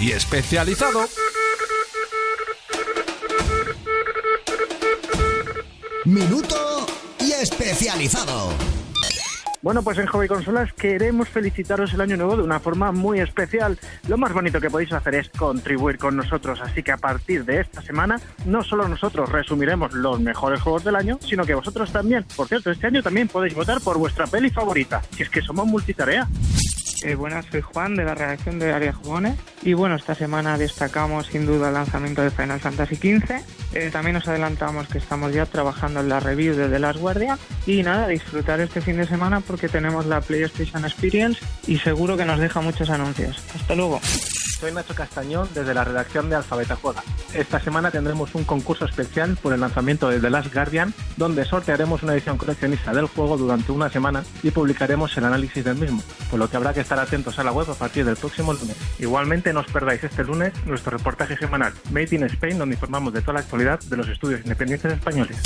y especializado. Minuto y especializado. Bueno, pues en Hobby Consolas queremos felicitaros el año nuevo de una forma muy especial. Lo más bonito que podéis hacer es contribuir con nosotros, así que a partir de esta semana no solo nosotros resumiremos los mejores juegos del año, sino que vosotros también. Por cierto, este año también podéis votar por vuestra peli favorita, si es que somos multitarea. Eh, buenas, soy Juan de la redacción de Área Jugones y bueno, esta semana destacamos sin duda el lanzamiento de Final Fantasy XV. Eh, también nos adelantamos que estamos ya trabajando en la review de The Last Guardian y nada, disfrutar este fin de semana porque tenemos la PlayStation Experience y seguro que nos deja muchos anuncios. Hasta luego. Soy Nacho Castañón desde la redacción de Alfabeta Juega. Esta semana tendremos un concurso especial por el lanzamiento de The Last Guardian, donde sortearemos una edición coleccionista del juego durante una semana y publicaremos el análisis del mismo, por lo que habrá que estar atentos a la web a partir del próximo lunes. No os perdáis este lunes nuestro reportaje semanal Made in Spain, donde informamos de toda la actualidad de los estudios independientes españoles.